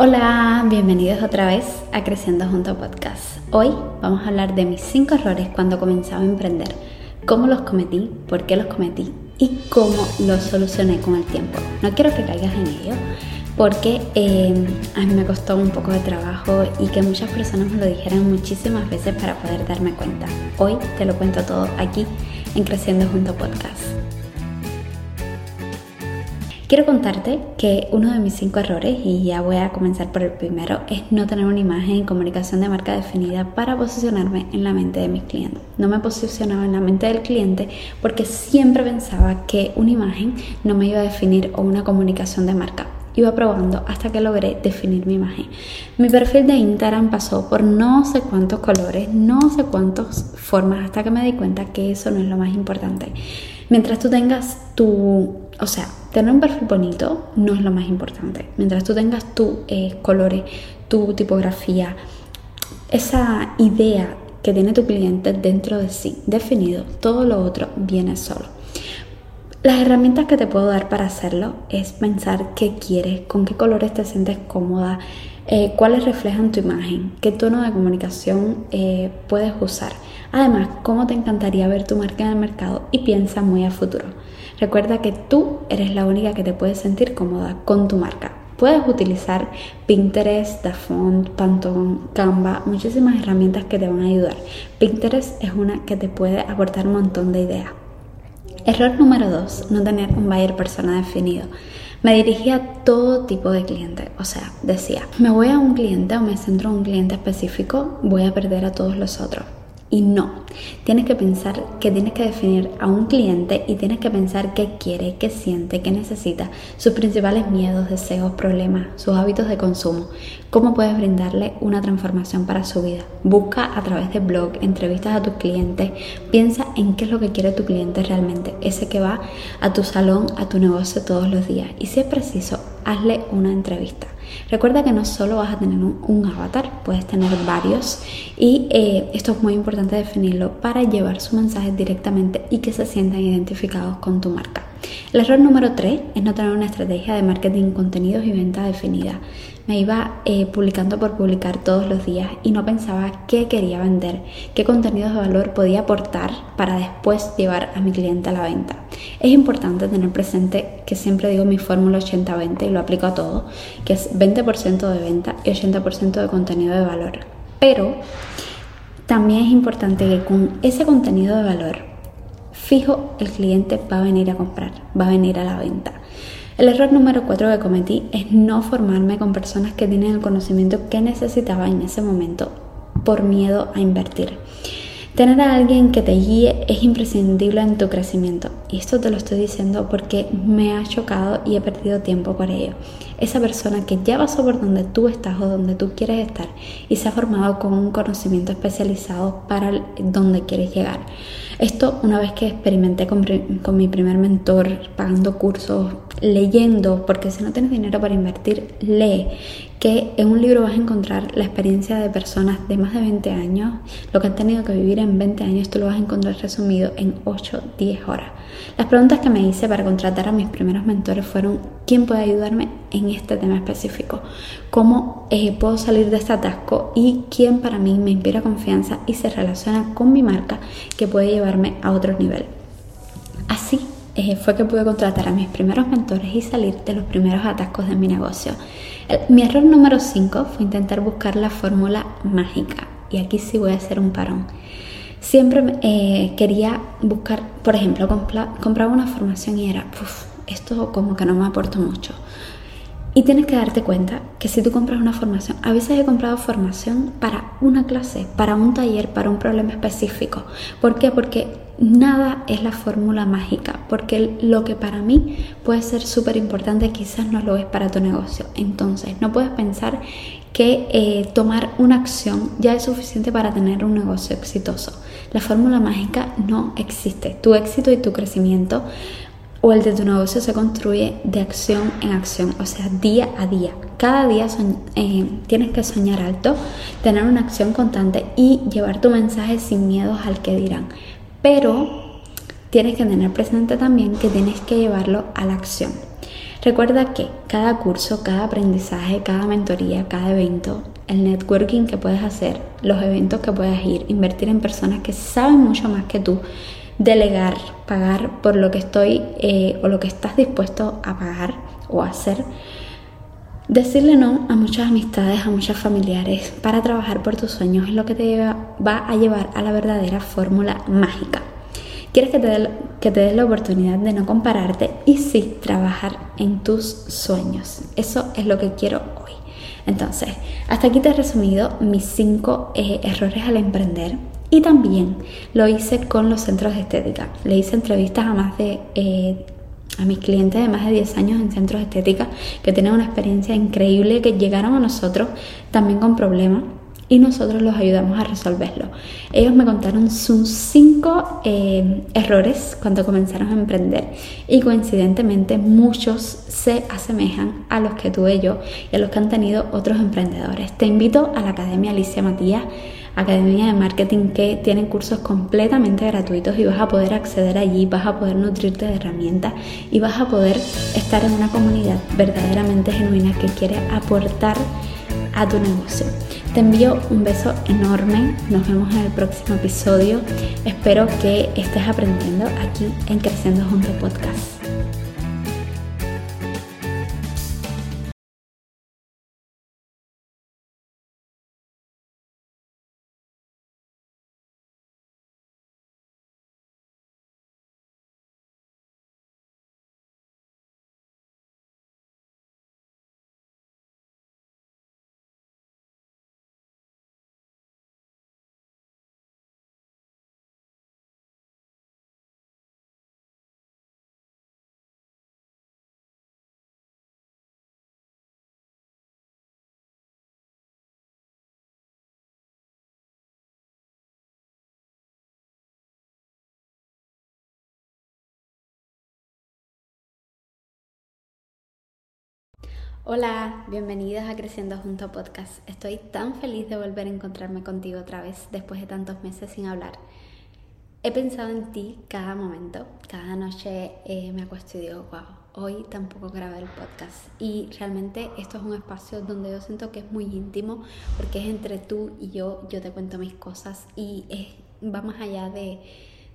Hola, bienvenidos otra vez a Creciendo Junto Podcast. Hoy vamos a hablar de mis 5 errores cuando comenzaba a emprender, cómo los cometí, por qué los cometí y cómo los solucioné con el tiempo. No quiero que caigas en ello porque eh, a mí me costó un poco de trabajo y que muchas personas me lo dijeran muchísimas veces para poder darme cuenta. Hoy te lo cuento todo aquí en Creciendo Junto Podcast. Quiero contarte que uno de mis cinco errores, y ya voy a comenzar por el primero, es no tener una imagen y comunicación de marca definida para posicionarme en la mente de mis clientes. No me posicionaba en la mente del cliente porque siempre pensaba que una imagen no me iba a definir o una comunicación de marca iba probando hasta que logré definir mi imagen. Mi perfil de Instagram pasó por no sé cuántos colores, no sé cuántas formas, hasta que me di cuenta que eso no es lo más importante. Mientras tú tengas tu, o sea, tener un perfil bonito no es lo más importante. Mientras tú tengas tus eh, colores, tu tipografía, esa idea que tiene tu cliente dentro de sí definido, todo lo otro viene solo. Las herramientas que te puedo dar para hacerlo es pensar qué quieres, con qué colores te sientes cómoda, eh, cuáles reflejan tu imagen, qué tono de comunicación eh, puedes usar. Además, cómo te encantaría ver tu marca en el mercado y piensa muy a futuro. Recuerda que tú eres la única que te puedes sentir cómoda con tu marca. Puedes utilizar Pinterest, Dafont, Pantone, Canva, muchísimas herramientas que te van a ayudar. Pinterest es una que te puede aportar un montón de ideas. Error número 2, no tener un buyer persona definido. Me dirigía a todo tipo de clientes, o sea, decía, me voy a un cliente o me centro en un cliente específico, voy a perder a todos los otros. Y no, tienes que pensar que tienes que definir a un cliente y tienes que pensar qué quiere, qué siente, qué necesita, sus principales miedos, deseos, problemas, sus hábitos de consumo, cómo puedes brindarle una transformación para su vida. Busca a través de blog, entrevistas a tus clientes, piensa en qué es lo que quiere tu cliente realmente, ese que va a tu salón, a tu negocio todos los días. Y si es preciso, hazle una entrevista. Recuerda que no solo vas a tener un, avatar, puedes tener varios y eh, esto es muy importante definirlo para llevar su mensaje directamente y que se sientan identificados con tu marca. El error número 3 es no tener una estrategia de marketing, contenidos y venta definida. Me iba eh, publicando por publicar todos los días y no pensaba qué quería vender, qué contenidos de valor podía aportar para después llevar a mi cliente a la venta. Es importante tener presente que siempre digo mi fórmula 80-20 y lo aplico a todo, que es 20% de venta y 80% de contenido de valor. Pero también es importante que con ese contenido de valor fijo el cliente va a venir a comprar, va a venir a la venta. El error número 4 que cometí es no formarme con personas que tienen el conocimiento que necesitaba en ese momento por miedo a invertir. Tener a alguien que te guíe es imprescindible en tu crecimiento. Y esto te lo estoy diciendo porque me ha chocado y he perdido tiempo por ello. Esa persona que ya pasó por donde tú estás o donde tú quieres estar y se ha formado con un conocimiento especializado para donde quieres llegar. Esto una vez que experimenté con, con mi primer mentor, pagando cursos, leyendo, porque si no tienes dinero para invertir, lee que en un libro vas a encontrar la experiencia de personas de más de 20 años, lo que han tenido que vivir en 20 años, tú lo vas a encontrar resumido en 8, 10 horas. Las preguntas que me hice para contratar a mis primeros mentores fueron, ¿quién puede ayudarme en este tema específico? ¿Cómo eh, puedo salir de este atasco? ¿Y quién para mí me inspira confianza y se relaciona con mi marca que puede llevarme a otro nivel? Así eh, fue que pude contratar a mis primeros mentores y salir de los primeros atascos de mi negocio. mi error número 5 fue intentar buscar la fórmula mágica. Y aquí sí voy a hacer un parón. Siempre eh, quería buscar, por ejemplo, compraba una formación y era, esto como que no me aporta mucho. Y tienes que darte cuenta que si tú compras una formación, a veces he comprado formación para una clase, para un taller, para un problema específico. ¿Por qué? Porque nada es la fórmula mágica, porque lo que para mí puede ser súper importante quizás no lo es para tu negocio. Entonces, no puedes pensar que eh, tomar una acción ya es suficiente para tener un negocio exitoso. La fórmula mágica no existe. Tu éxito y tu crecimiento o el de tu negocio se construye de acción en acción, o sea, día a día. Cada día eh, tienes que soñar alto, tener una acción constante y llevar tu mensaje sin miedos al que dirán. Pero tienes que tener presente también que tienes que llevarlo a la acción. Recuerda que cada curso, cada aprendizaje, cada mentoría, cada evento, el networking que puedes hacer, los eventos que puedes ir, invertir en personas que saben mucho más que tú, delegar, pagar por lo que estoy eh, o lo que estás dispuesto a pagar o a hacer. Decirle no a muchas amistades, a muchos familiares para trabajar por tus sueños es lo que te va a llevar a la verdadera fórmula mágica. Quieres que te, dé, que te des la oportunidad de no compararte y sí trabajar en tus sueños. Eso es lo que quiero hoy. Entonces, hasta aquí te he resumido mis cinco eh, errores al emprender y también lo hice con los centros de estética. Le hice entrevistas a más de... Eh, a mis clientes de más de 10 años en centros de estética que tienen una experiencia increíble, que llegaron a nosotros también con problemas y nosotros los ayudamos a resolverlo. Ellos me contaron sus cinco eh, errores cuando comenzaron a emprender y coincidentemente muchos se asemejan a los que tuve yo y a los que han tenido otros emprendedores. Te invito a la Academia Alicia Matías academia de marketing que tiene cursos completamente gratuitos y vas a poder acceder allí, vas a poder nutrirte de herramientas y vas a poder estar en una comunidad verdaderamente genuina que quiere aportar a tu negocio. Te envío un beso enorme, nos vemos en el próximo episodio. Espero que estés aprendiendo aquí en Creciendo Junto Podcast. Hola, bienvenidas a Creciendo Junto Podcast. Estoy tan feliz de volver a encontrarme contigo otra vez después de tantos meses sin hablar. He pensado en ti cada momento, cada noche eh, me acuesto y digo, wow, hoy tampoco grabé el podcast. Y realmente esto es un espacio donde yo siento que es muy íntimo porque es entre tú y yo, yo te cuento mis cosas y va más allá de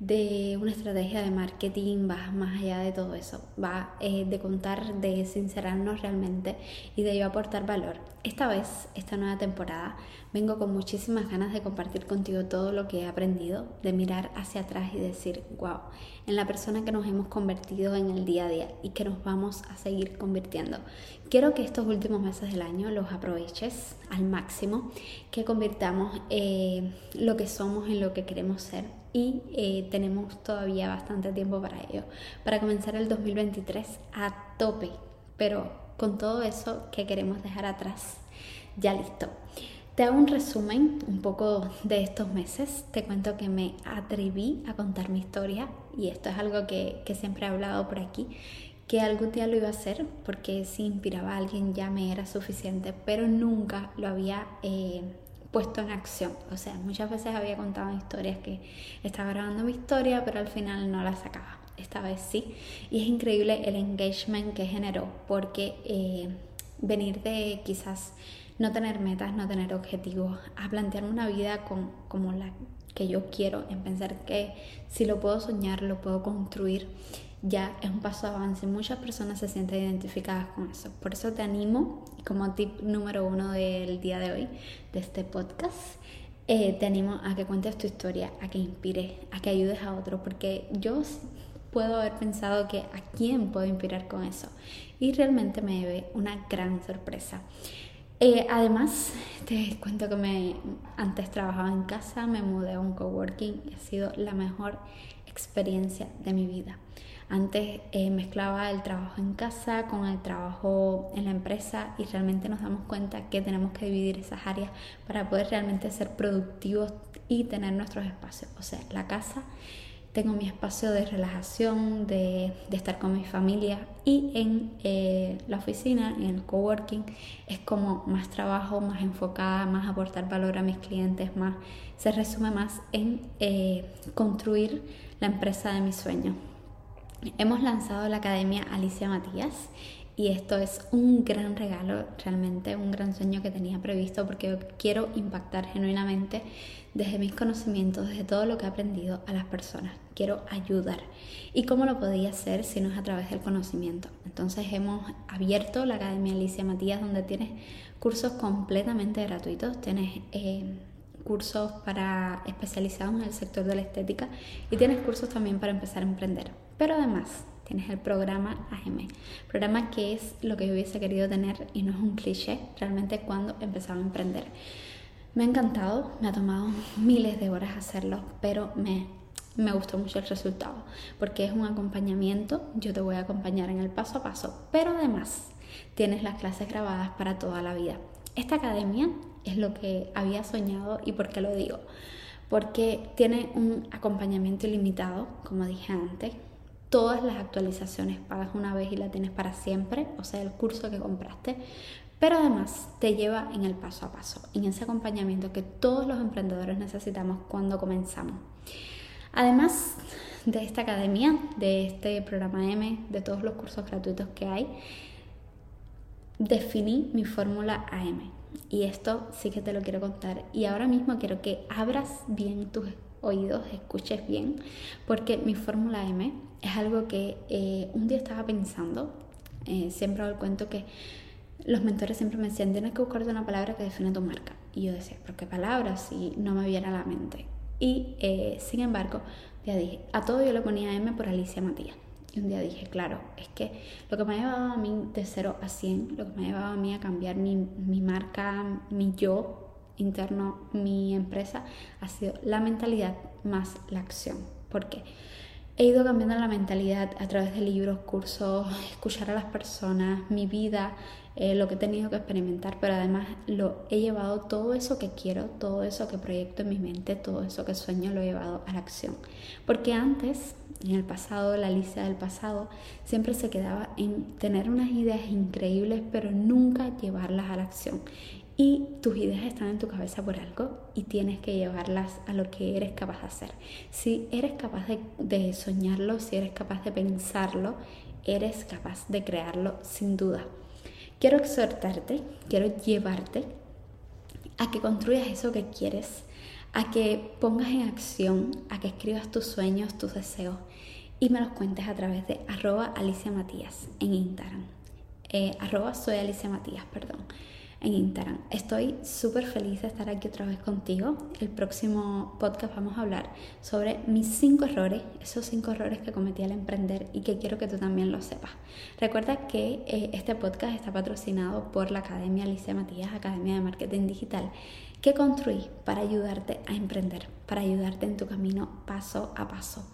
de una estrategia de marketing, va más allá de todo eso, va eh, de contar, de sincerarnos realmente y de yo aportar valor. Esta vez, esta nueva temporada, vengo con muchísimas ganas de compartir contigo todo lo que he aprendido, de mirar hacia atrás y decir, wow, en la persona que nos hemos convertido en el día a día y que nos vamos a seguir convirtiendo. Quiero que estos últimos meses del año los aproveches al máximo, que convirtamos eh, lo que somos en lo que queremos ser y eh, tenemos todavía bastante tiempo para ello, para comenzar el 2023 a tope, pero con todo eso que queremos dejar atrás, ya listo. Te hago un resumen un poco de estos meses. Te cuento que me atreví a contar mi historia y esto es algo que, siempre he hablado por aquí, que algún día lo iba a hacer porque si inspiraba a alguien ya me era suficiente, pero nunca lo había eh, puesto en acción. O sea, muchas veces había contado historias que estaba grabando mi historia, pero al final no la sacaba. Esta vez sí. Y es increíble el engagement que generó, porque eh, venir de quizás no tener metas, no tener objetivos, a plantearme una vida con, como la que yo quiero, en pensar que si lo puedo soñar, lo puedo construir ya es un paso de avance. Muchas personas se sienten identificadas con eso. Por eso te animo, como tip número uno del día de hoy, de este podcast, eh, te animo a que cuentes tu historia, a que inspires, a que ayudes a otros, porque yo puedo haber pensado que a quién puedo inspirar con eso. Y realmente me debe una gran sorpresa. Eh, además, te cuento que me, antes trabajaba en casa, me mudé a un coworking y ha sido la mejor experiencia de mi vida. Antes eh, mezclaba el trabajo en casa con el trabajo en la empresa y realmente nos damos cuenta que tenemos que dividir esas áreas para poder realmente ser productivos y tener nuestros espacios. O sea, la casa tengo mi espacio de relajación, de, estar con mi familia y en eh, la oficina, en el coworking, es como más trabajo, más enfocada, más aportar valor a mis clientes, más se resume más en eh, construir la empresa de mis sueños. Hemos lanzado la Academia Alicia Matías y esto es un gran regalo, realmente un gran sueño que tenía previsto porque quiero impactar genuinamente desde mis conocimientos, desde todo lo que he aprendido a las personas. Quiero ayudar. ¿Y cómo lo podía hacer si no es a través del conocimiento? Entonces hemos abierto la Academia Alicia Matías donde tienes cursos completamente gratuitos, tienes... Eh, cursos para especializados en el sector de la estética y tienes cursos también para empezar a emprender. Pero además tienes el programa AGM, programa que es lo que yo hubiese querido tener y no es un cliché, realmente cuando empezaba a emprender. Me ha encantado, me ha tomado miles de horas hacerlo, pero me, me gustó mucho el resultado, porque es un acompañamiento, yo te voy a acompañar en el paso a paso, pero además tienes las clases grabadas para toda la vida. Esta academia es lo que había soñado y por qué lo digo. Porque tiene un acompañamiento ilimitado, como dije antes. Todas las actualizaciones pagas una vez y la tienes para siempre, o sea, el curso que compraste. Pero además te lleva en el paso a paso, en ese acompañamiento que todos los emprendedores necesitamos cuando comenzamos. Además de esta academia, de este programa M, de todos los cursos gratuitos que hay, definí mi fórmula AM. Y esto sí que te lo quiero contar. Y ahora mismo quiero que abras bien tus oídos, escuches bien, porque mi fórmula M es algo que eh, un día estaba pensando, eh, siempre hago el cuento que los mentores siempre me decían, tienes que buscarte una palabra que define tu marca. Y yo decía, pero qué palabra si no me viera a la mente. Y eh, sin embargo, ya dije, a todo yo le ponía M por Alicia Matías. Y un día dije, claro, es que lo que me ha llevado a mí de 0 a 100, lo que me ha llevado a mí a cambiar mi, mi marca, mi yo interno, mi empresa, ha sido la mentalidad más la acción. ¿Por qué? He ido cambiando la mentalidad a través de libros, cursos, escuchar a las personas, mi vida, eh, lo que he tenido que experimentar, pero además lo he llevado todo eso que quiero, todo eso que proyecto en mi mente, todo eso que sueño, lo he llevado a la acción. Porque antes, en el pasado, la lista del pasado, siempre se quedaba en tener unas ideas increíbles, pero nunca llevarlas a la acción. Y tus ideas están en tu cabeza por algo y tienes que llevarlas a lo que eres capaz de hacer. Si eres capaz de, soñarlo, si eres capaz de pensarlo, eres capaz de crearlo sin duda. Quiero exhortarte, quiero llevarte a que construyas eso que quieres, a que pongas en acción, a que escribas tus sueños, tus deseos y me los cuentes a través de arroba Alicia Matías en Instagram. Eh, arroba soy Alicia Matías, perdón en Instagram. Estoy súper feliz de estar aquí otra vez contigo. El próximo podcast vamos a hablar sobre mis cinco errores, esos cinco errores que cometí al emprender y que quiero que tú también lo sepas. Recuerda que eh, este podcast está patrocinado por la Academia Alicia Matías, Academia de Marketing Digital, que construí para ayudarte a emprender, para ayudarte en tu camino paso a paso.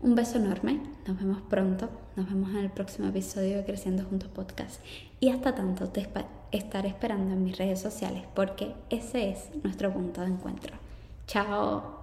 Un beso enorme, nos vemos pronto, nos vemos en el próximo episodio de Creciendo Juntos Podcast y hasta tanto te estaré esperando en mis redes sociales porque ese es nuestro punto de encuentro. Chao.